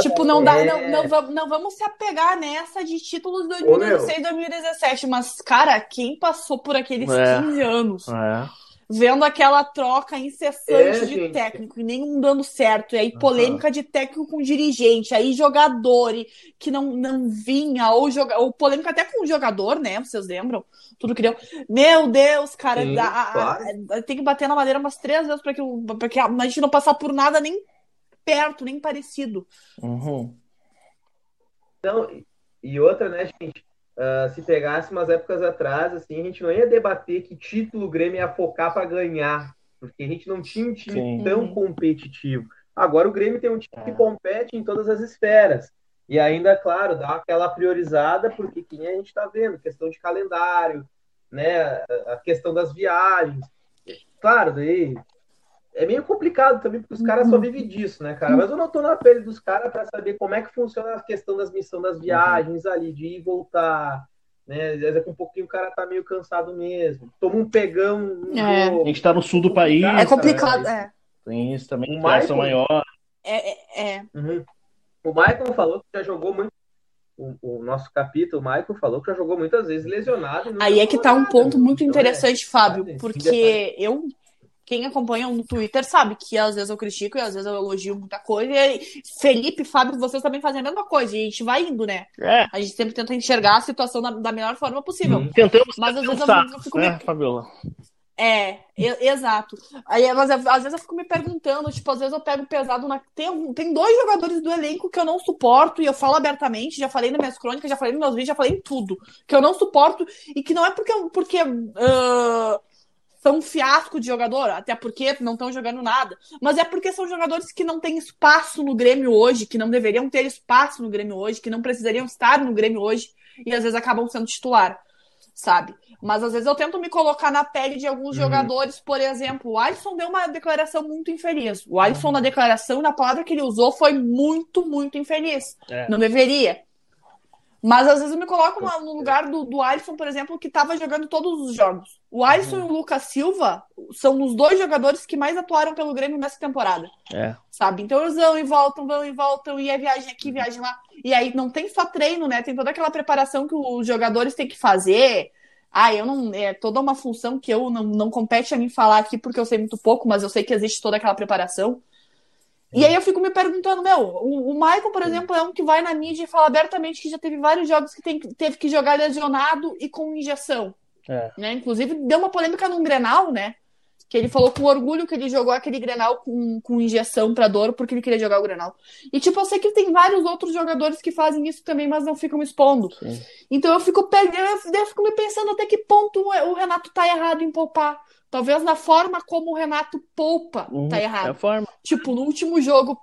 tipo, não dá, é. não, não, não, vamos se apegar nessa de títulos 2016 2017, mas, cara, quem passou por aqueles é. 15 anos? É vendo aquela troca incessante é, de gente. técnico e nenhum dando certo. E aí, polêmica uhum. de técnico com dirigente, aí jogador que não, não vinha, ou, joga, ou polêmica até com o jogador, né? Vocês lembram? Tudo que deu. Meu Deus, cara, Sim, dá, claro. tem que bater na madeira umas três vezes para que, pra que a gente não passar por nada nem perto, nem parecido. Uhum. Então, e outra, né, gente? Uh, se pegasse umas épocas atrás, assim, a gente não ia debater que título o Grêmio ia focar para ganhar, porque a gente não tinha um time Sim. tão competitivo. Agora o Grêmio tem um time que é. compete em todas as esferas. E ainda, claro, dá aquela priorizada, porque quem a gente está vendo, questão de calendário, né, a questão das viagens. Claro, daí é meio complicado também, porque os caras só vivem disso, né, cara? Mas eu não tô na pele dos caras para saber como é que funciona a questão das missões das viagens ali, de ir e voltar. Né? Às vezes, com um pouquinho o cara tá meio cansado mesmo. Toma um pegão. Um é. A gente tá no sul do país. É complicado, é. Tem isso também, o Michael, maior. É, é, é. Uhum. O Michael falou que já jogou muito. O, o, nosso capítulo, o Michael, falou que já jogou muitas vezes lesionado. Aí é que tá um ponto muito interessante, então, é, Fábio, porque eu quem acompanha no Twitter sabe que às vezes eu critico e às vezes eu elogio muita coisa. E Felipe, Fábio, vocês também fazem a mesma coisa. E a gente vai indo, né? É, A gente sempre tenta enxergar a situação da, da melhor forma possível. Uhum. tentamos Mas às vezes eu, pensar, eu fico né. Fabiola? É, e- exato. Aí, mas às vezes eu fico me perguntando, tipo, às vezes eu pego pesado na. Tem, tem dois jogadores do elenco que eu não suporto, e eu falo abertamente, já falei nas minhas crônicas, já falei nos meus vídeos, já falei em tudo. Que eu não suporto, e que não é porque, porque ah, são um fiasco de jogador, até porque não estão jogando nada, mas é porque são jogadores que não têm espaço no Grêmio hoje, que não deveriam ter espaço no Grêmio hoje, que não precisariam estar no Grêmio hoje, e às vezes acabam sendo titular, sabe? Mas às vezes eu tento me colocar na pele de alguns Uhum. jogadores, por exemplo, o Alisson deu uma declaração muito infeliz. O Alisson, na declaração, na palavra que ele usou, foi muito, muito infeliz. É. Não deveria. Mas às vezes eu me coloco no- lugar do, do Alisson, por exemplo, que estava jogando todos os jogos. O Alisson e o Lucas Silva são os dois jogadores que mais atuaram pelo Grêmio nessa temporada É. sabe? Então eles vão e voltam, vão e voltam, e é viagem aqui, viagem lá. E aí não tem só treino, né? Tem toda aquela preparação que os jogadores têm que fazer. Ah, eu não. É toda uma função que eu não, não compete a mim falar aqui porque eu sei muito pouco, mas eu sei que existe toda aquela preparação. E aí eu fico me perguntando, meu, o, o Michael, por exemplo, é um que vai na mídia e fala abertamente que já teve vários jogos que tem, teve que jogar lesionado e com injeção. É. Né? Inclusive, deu uma polêmica num Grenal, né? Que ele falou com orgulho que ele jogou aquele Grenal com, com injeção pra dor porque ele queria jogar o Grenal. E, tipo, eu sei que tem vários outros jogadores que fazem isso também, mas não ficam expondo. Sim. Então eu fico eu fico me pensando até que ponto o Renato tá errado em poupar. Talvez na forma como o Renato poupa Uhum, tá É a errado. Tipo, no último jogo,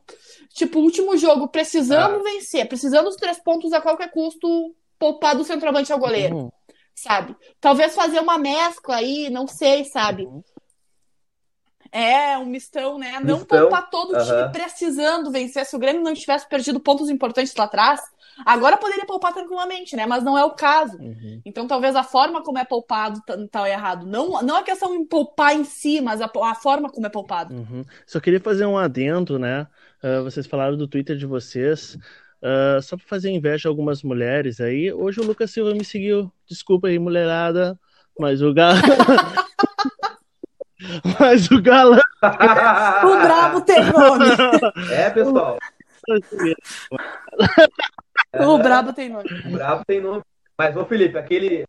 tipo, último jogo, precisando Ah. vencer, precisando dos três pontos a qualquer custo, poupar do centroavante ao goleiro Uhum. sabe? Talvez fazer uma mescla aí, não sei, sabe? Uhum. É, um mistão, né? Não Mistão, poupar todo o time precisando vencer. Se o Grêmio não tivesse perdido pontos importantes lá atrás, agora poderia poupar tranquilamente, né? Mas não é o caso. Uhum. Então talvez a forma como é poupado tá, tá errado. Não, não a questão em poupar em si, mas a, a forma como é poupado. Uhum. Só queria fazer um adendo, né? Ah, vocês falaram do Twitter de vocês. Ah, só para fazer inveja a algumas mulheres aí. Hoje o Lucas Silva me seguiu. Desculpa aí, mulherada. Mas o galã. mas o galã. O brabo tem nome. é, pessoal. o brabo tem nome. O Brabo tem nome. Mas, ô Felipe, aquele.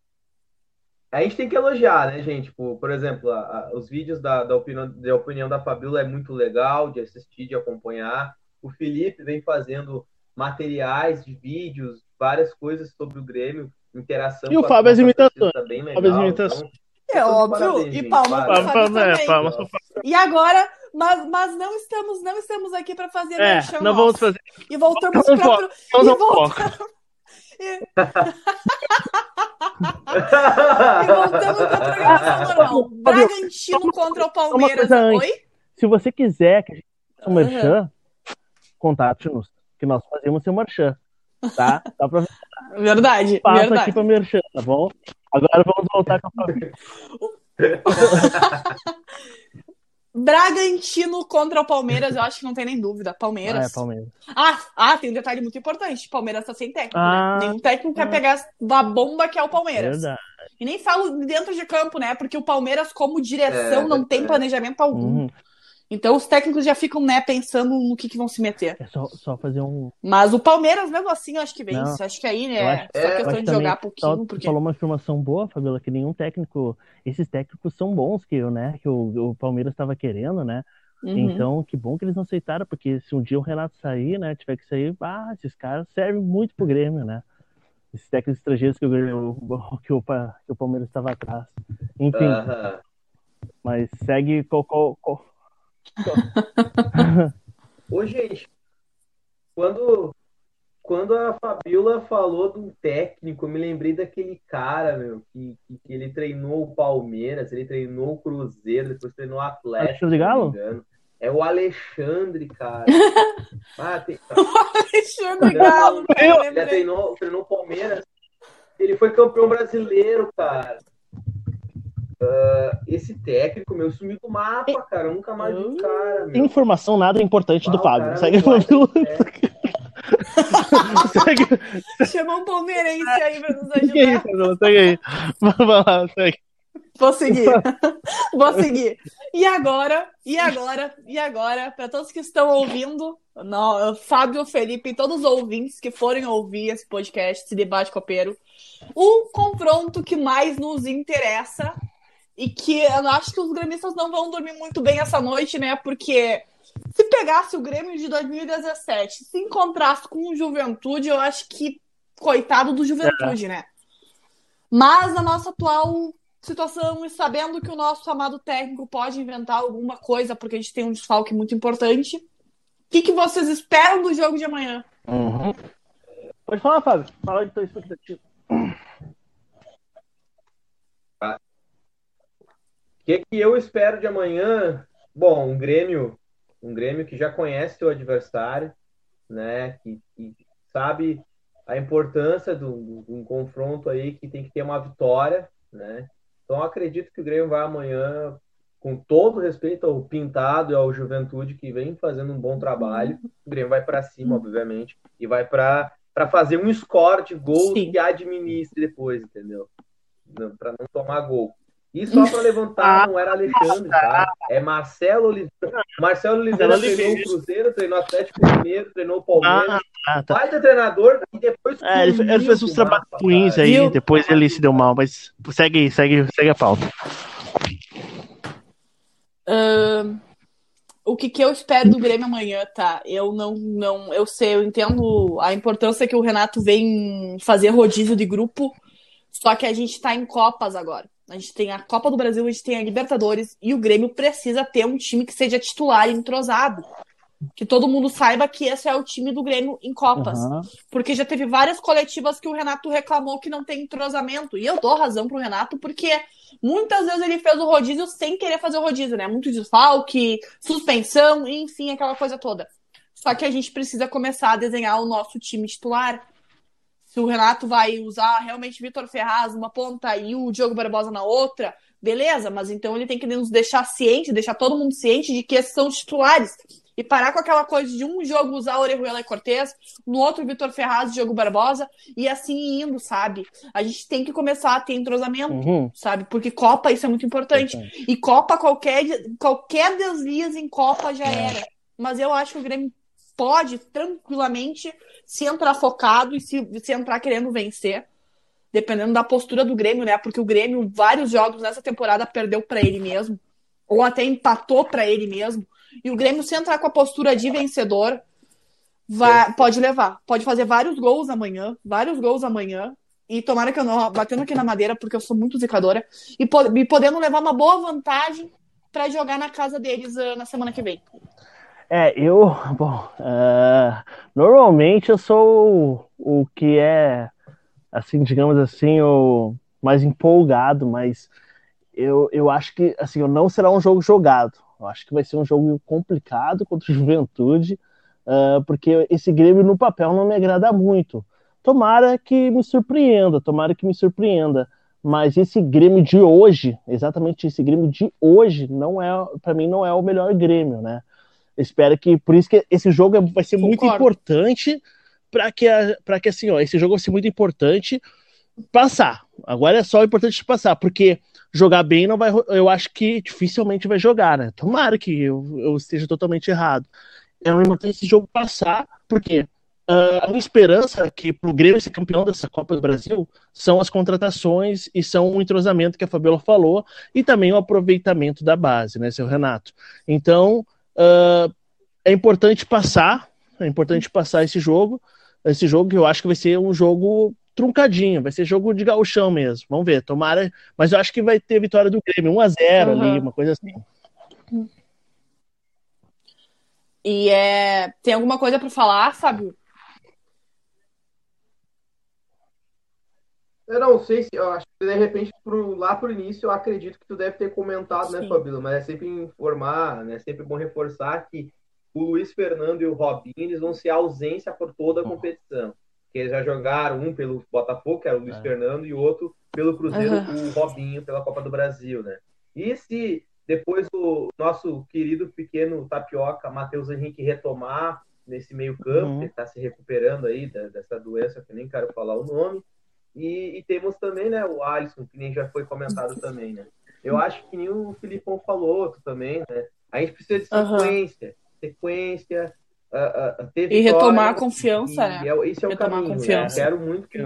A gente tem que elogiar, né, gente? Por, por exemplo, a- a- os vídeos da, da, opinião, da opinião da Fabiola é muito legal de assistir, de acompanhar. O Felipe vem fazendo materiais de vídeos, várias coisas sobre o Grêmio, interação E o com a- Fábio as com a torcida imitações. Também legal. Fábio as imitações. Então, É Então, óbvio. parabéns, e palmas É, palmas E agora, mas, mas não estamos, não estamos aqui para fazer É, merchan não vamos fazer. E voltamos para pro... E, não vol- foco. e voltamos para programação normal. Bragantino contra o Palmeiras. Oi? Se você quiser que a gente faça um merchan, contate-nos. Que nós fazemos seu merchan. Tá? Dá pra Verdade, passa verdade. aqui pra merchan, tá bom? Agora vamos voltar com a. Bragantino contra o Palmeiras, eu acho que não tem nem dúvida. Ah, Palmeiras. é, Palmeiras. Ah, ah, tem um detalhe muito importante. Palmeiras tá sem técnico. Ah. né? Nenhum técnico quer pegar a bomba que é o Palmeiras. Verdade. E nem falo dentro de campo, né? Porque o Palmeiras, como direção, É, não tem é. planejamento algum. Uhum. Então os técnicos já ficam, né, pensando no que, que vão se meter. É só, só fazer um. Mas o Palmeiras, mesmo assim, eu acho que vence. Não. Acho que aí, né, acho- só é, questão de jogar só- pouquinho, tu porque... falou uma informação boa, Fabiola, que nenhum técnico. Esses técnicos são bons, que, né, que o, o Palmeiras estava querendo, né? Uhum. Então, que bom que eles não aceitaram, porque se um dia o Renato sair, né, tiver que sair, ah, esses caras servem muito pro Grêmio, né? Esses técnicos estrangeiros que o, Grêmio- que o, que o Palmeiras estava atrás. Enfim, Aham. mas segue qual, qual, qual- Ô, gente, quando, quando a Fabiola falou de um técnico, eu me lembrei daquele cara, meu, que, que, que ele treinou o Palmeiras, ele treinou o Cruzeiro, depois treinou o Atlético. Alexandre Galo? É o Alexandre, cara. Ah, tem- Alexandre Galo, Ele treinou, treinou o Palmeiras. Ele foi campeão brasileiro, cara. Ah, esse técnico, meu, sumiu do mapa, cara. Eu nunca mais vi o cara, meu. informação nada importante do Ah, Fábio. cara Segue, ter segue, Chama um palmeirense aí pra nos segue aí, ajudar. Fabiola, segue aí. Vai lá, segue. Vou seguir. Vou seguir. E agora, e agora, e agora, para todos que estão ouvindo, no, Fábio, Felipe e todos os ouvintes que forem ouvir esse podcast, esse debate copeiro, o confronto que mais nos interessa e que eu acho que os gremistas não vão dormir muito bem essa noite, né? Porque se pegasse o Grêmio de 2017, se encontrasse com o Juventude, eu acho que coitado do Juventude, é. né? Mas na nossa atual situação e sabendo que o nosso amado técnico pode inventar alguma coisa, porque a gente tem um desfalque muito importante, o que, que vocês esperam do jogo de amanhã? Uhum. Pode falar, Fábio. Fala de tua expectativa. Que, que eu espero de amanhã? Bom, um Grêmio, um Grêmio que já conhece o adversário, né? Que, que sabe a importância de um confronto aí que tem que ter uma vitória, né? Então acredito que o Grêmio vai amanhã, com todo respeito ao Pintado e ao Juventude que vem fazendo um bom trabalho, o Grêmio vai para cima, obviamente, e vai para para fazer um score de gols Sim. que administre depois, entendeu? Para não tomar gol. E só para levantar, ah, não era Alexandre, tá? É Marcelo Oliveira. Marcelo Oliveira treinou o Cruzeiro, treinou o Atlético Mineiro, treinou o Palmeiras. Ah, tá. Vai treinador e depois. É, ele, ele fez uns trabalhos ruins aí, e depois ele se deu mal, mas segue, segue, segue a pauta. Uh, o que, que eu espero do Grêmio amanhã, tá? Eu não, não, eu sei, eu entendo a importância que o Renato vem fazer rodízio de grupo, só que a gente tá em Copas agora. A gente tem a Copa do Brasil, a gente tem a Libertadores e o Grêmio precisa ter um time que seja titular e entrosado. Que todo mundo saiba que esse é o time do Grêmio em Copas. Uhum. Porque já teve várias coletivas que o Renato reclamou que não tem entrosamento. E eu dou razão pro Renato, porque muitas vezes ele fez o rodízio sem querer fazer o rodízio, né? Muito desfalque, suspensão, enfim, aquela coisa toda. Só que a gente precisa começar a desenhar o nosso time titular se o Renato vai usar realmente Vitor Ferraz numa ponta e o Diogo Barbosa na outra, beleza, mas então ele tem que nos deixar ciente, deixar todo mundo ciente de que esses são os titulares. E parar com aquela coisa de um jogo usar Orejuela e Cortez, no outro Vitor Ferraz e Diogo Barbosa, e assim indo, sabe? A gente tem que começar a ter entrosamento, uhum. sabe? Porque Copa isso é muito importante. E Copa, qualquer, qualquer deslize em Copa já é. era. Mas eu acho que o Grêmio pode tranquilamente se entrar focado e se, se entrar querendo vencer, dependendo da postura do Grêmio, né? Porque o Grêmio, vários jogos nessa temporada, perdeu para ele mesmo, ou até empatou para ele mesmo. E o Grêmio, se entrar com a postura de vencedor, vai, pode levar. Pode fazer vários gols amanhã, vários gols amanhã. E tomara que eu não. Batendo aqui na madeira, porque eu sou muito zicadora. E, e podendo levar uma boa vantagem para jogar na casa deles uh, na semana que vem. É, eu, bom, uh, normalmente eu sou o, o, que é, assim, digamos assim, o mais empolgado, mas eu, eu acho que, assim, não será um jogo jogado. Eu acho que vai ser um jogo complicado contra o Juventude, uh, porque esse Grêmio no papel não me agrada muito. Tomara que me surpreenda, tomara que me surpreenda. Mas esse Grêmio de hoje, exatamente esse Grêmio de hoje, não é, para mim, não é o melhor Grêmio, né? Espero que por isso que esse jogo vai ser Concordo. muito importante para que para que assim, ó, esse jogo vai ser muito importante passar. Agora é só importante passar, porque jogar bem não vai, eu acho que dificilmente vai jogar, né? Tomara que eu, eu esteja totalmente errado. É importante esse jogo passar, porque uh, a minha esperança que pro Grêmio ser campeão dessa Copa do Brasil são as contratações e são o entrosamento que a Fabiola falou e também o aproveitamento da base, né, seu Renato? Então, Uh, é importante passar, é importante passar esse jogo. Esse jogo que eu acho que vai ser um jogo truncadinho, vai ser jogo de gauchão mesmo. Vamos ver, tomara. Mas eu acho que vai ter vitória do Grêmio, 1x0 uhum. ali, uma coisa assim. E é... tem alguma coisa para falar, Fábio? Eu não sei se, eu acho que de repente pro, lá pro início eu acredito que tu deve ter comentado, né, Sim. né, Fabíola? Mas é sempre informar, né? É sempre bom reforçar que o Luiz Fernando e o Robinho eles vão ser ausência por toda a uhum. competição. Que eles já jogaram um pelo Botafogo, que era o Luiz é. Fernando, e o outro pelo Cruzeiro, uhum. o Robinho, pela Copa do Brasil, né? E se depois o nosso querido pequeno tapioca, Matheus Henrique, retomar nesse meio campo, uhum. que está se recuperando aí dessa doença, que nem quero falar o nome, e, e, temos também, né, o Alisson, que nem já foi comentado também, né? eu acho que nem o Filipão falou também, né? A gente precisa de sequência, uhum. sequência, uh, uh, e retomar a confiança, e, né? É, esse é o retomar caminho. A confiança. Né? Quero muito que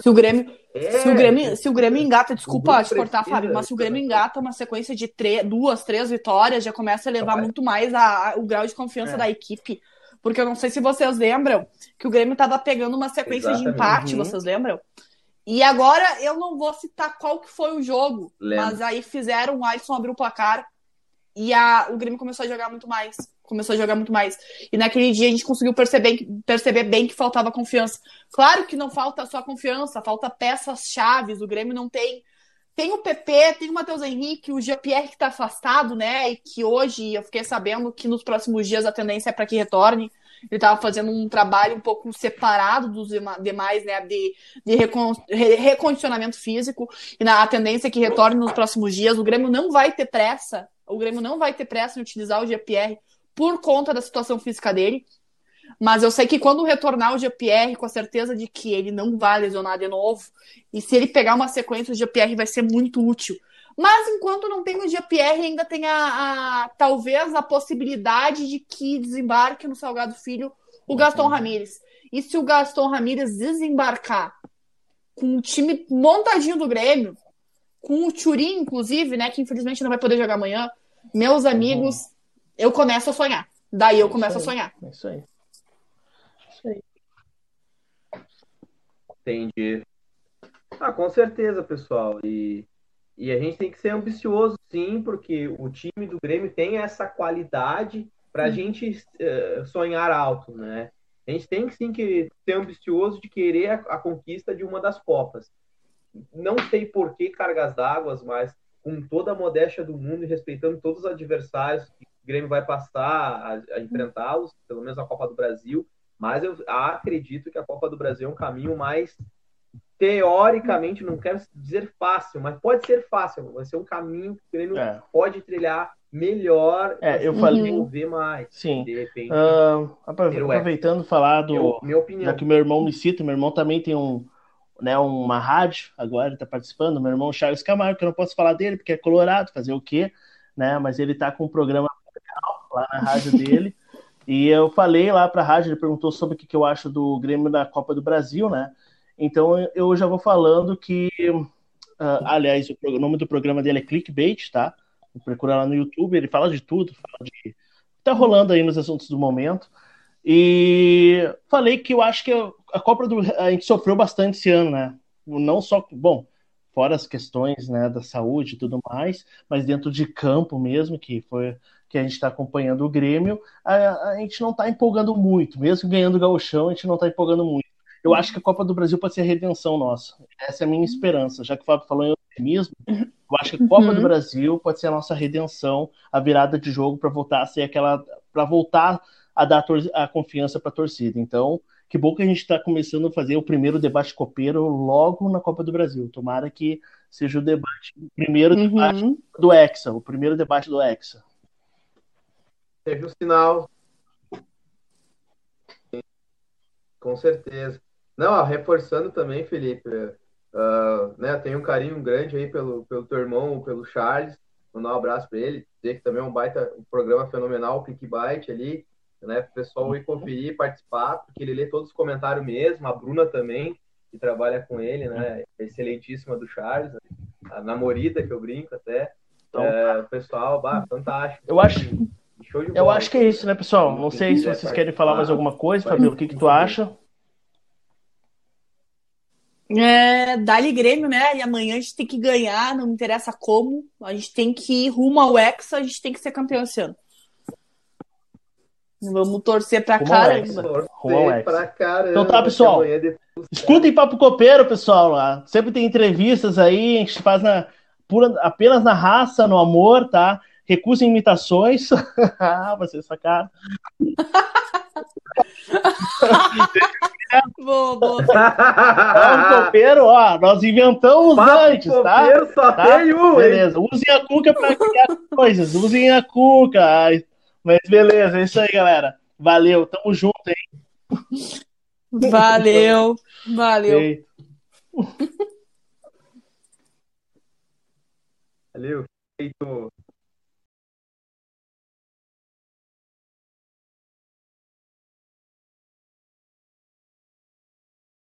se o Grêmio, é, se o Grêmio, se o Grêmio engata, desculpa te cortar, Fábio, mas se o Grêmio engata uma sequência de três, duas, três vitórias, já começa a levar Vai. muito mais a, a, o grau de confiança é. da equipe. Porque eu não sei se vocês lembram que o Grêmio estava pegando uma sequência Exatamente. de empate, uhum. vocês lembram? E agora eu não vou citar qual que foi o jogo, Lembra. mas aí fizeram o Alisson abrir o placar e a, o Grêmio começou a jogar muito mais. Começou a jogar muito mais. E naquele dia a gente conseguiu perceber, perceber bem que faltava confiança. Claro que não falta só confiança, falta peças chaves. O Grêmio não tem. Tem o PP, tem o Matheus Henrique, o GPR que está afastado, né? E que hoje eu fiquei sabendo que nos próximos dias a tendência é para que retorne. Ele estava fazendo um trabalho um pouco separado dos demais, né? De, de recon, recondicionamento físico. E na, a tendência é que retorne nos próximos dias. O Grêmio não vai ter pressa. O Grêmio não vai ter pressa em utilizar o GPR por conta da situação física dele. Mas eu sei que quando retornar o GPR, com a certeza de que ele não vai lesionar de novo, e se ele pegar uma sequência, o GPR vai ser muito útil. Mas enquanto não tem o GPR, ainda tem a, a talvez a possibilidade de que desembarque no Salgado Filho o Gaston Ramírez. E se o Gaston Ramírez desembarcar com o time montadinho do Grêmio, com o Turim, inclusive, né, que infelizmente não vai poder jogar amanhã, meus amigos, uhum. eu começo a sonhar. Daí eu começo a sonhar. É isso aí. Isso aí. Entendi. Ah, com certeza, pessoal. E e a gente tem que ser ambicioso, sim, porque o time do Grêmio tem essa qualidade para a gente uh, sonhar alto, né? A gente tem sim que ser ambicioso de querer a, a conquista de uma das Copas. Não sei por que cargas d'água, mas com toda a modéstia do mundo e respeitando todos os adversários que o Grêmio vai passar a, a enfrentá-los, pelo menos a Copa do Brasil, mas eu acredito que a Copa do Brasil é um caminho mais teoricamente, não quero dizer fácil, mas pode ser fácil, vai ser um caminho que o Grêmio é. pode trilhar melhor, é, eu falei ver mais. Sim. De repente, uh, aproveitando falar do, eu, minha opinião. já que meu irmão me cita, meu irmão também tem um, né, uma rádio, agora ele está participando, meu irmão Charles Camargo, que eu não posso falar dele porque é colorado, fazer o quê, né? Mas ele está com um programa lá na rádio dele. e eu falei lá para a rádio, ele perguntou sobre o que, que eu acho do Grêmio da Copa do Brasil, né? Então eu já vou falando que, uh, aliás, o nome do programa dele é Clickbait, tá? Procura lá no YouTube, ele fala de tudo, fala de tá rolando aí nos assuntos do momento. E falei que eu acho que a Copa do a gente sofreu bastante esse ano, né? Não só, bom, fora as questões, né, da saúde e tudo mais, mas dentro de campo mesmo, que foi que a gente está acompanhando o Grêmio, a, a gente não está empolgando muito, mesmo ganhando o gauchão, a gente não está empolgando muito. Eu acho que a Copa do Brasil pode ser a redenção nossa. Essa é a minha esperança. Já que o Fábio falou em otimismo, eu acho que a Copa uhum. do Brasil pode ser a nossa redenção, a virada de jogo para voltar a ser aquela. para voltar a dar a, a confiança para a torcida. Então, que bom que a gente está começando a fazer o primeiro debate copeiro logo na Copa do Brasil. Tomara que seja o debate, o primeiro uhum. debate do Hexa, o primeiro debate do Hexa. Teve o sinal. Com certeza. Não, reforçando também, Felipe, uh, né, tenho um carinho grande aí pelo, pelo teu irmão, pelo Charles, mandar um abraço para ele, dizer que também é um baita, um programa fenomenal, o Clickbait ali, né, para o pessoal ir conferir, participar, porque ele lê todos os comentários mesmo, a Bruna também, que trabalha com ele, né, excelentíssima do Charles, a namorita que eu brinco até, então, é, pessoal, bah, fantástico. Eu acho... Eu acho que é isso, né, pessoal? Não sei se vocês querem falar mais alguma coisa, Fabio. O que, que tu acha? É, Dali Grêmio, né? E amanhã a gente tem que ganhar, não interessa como. A gente tem que ir rumo ao Hexa, a gente tem que ser campeão esse ano. Vamos torcer pra rumo caramba. Torcer pra caramba. Então tá, pessoal. Escutem Papo Copeiro, pessoal. Lá. Sempre tem entrevistas aí, a gente faz na, pura, apenas na raça, no amor, tá? Recusem imitações. Você sacar. boa, boa. Papo copeiro, ó, nós inventamos Papo antes, tá? Copeiro só tá? tem um, Beleza, hein? usem a cuca para criar coisas, usem a cuca. Mas beleza, é isso aí, galera. Valeu, tamo junto, hein? Valeu, valeu. Valeu. feito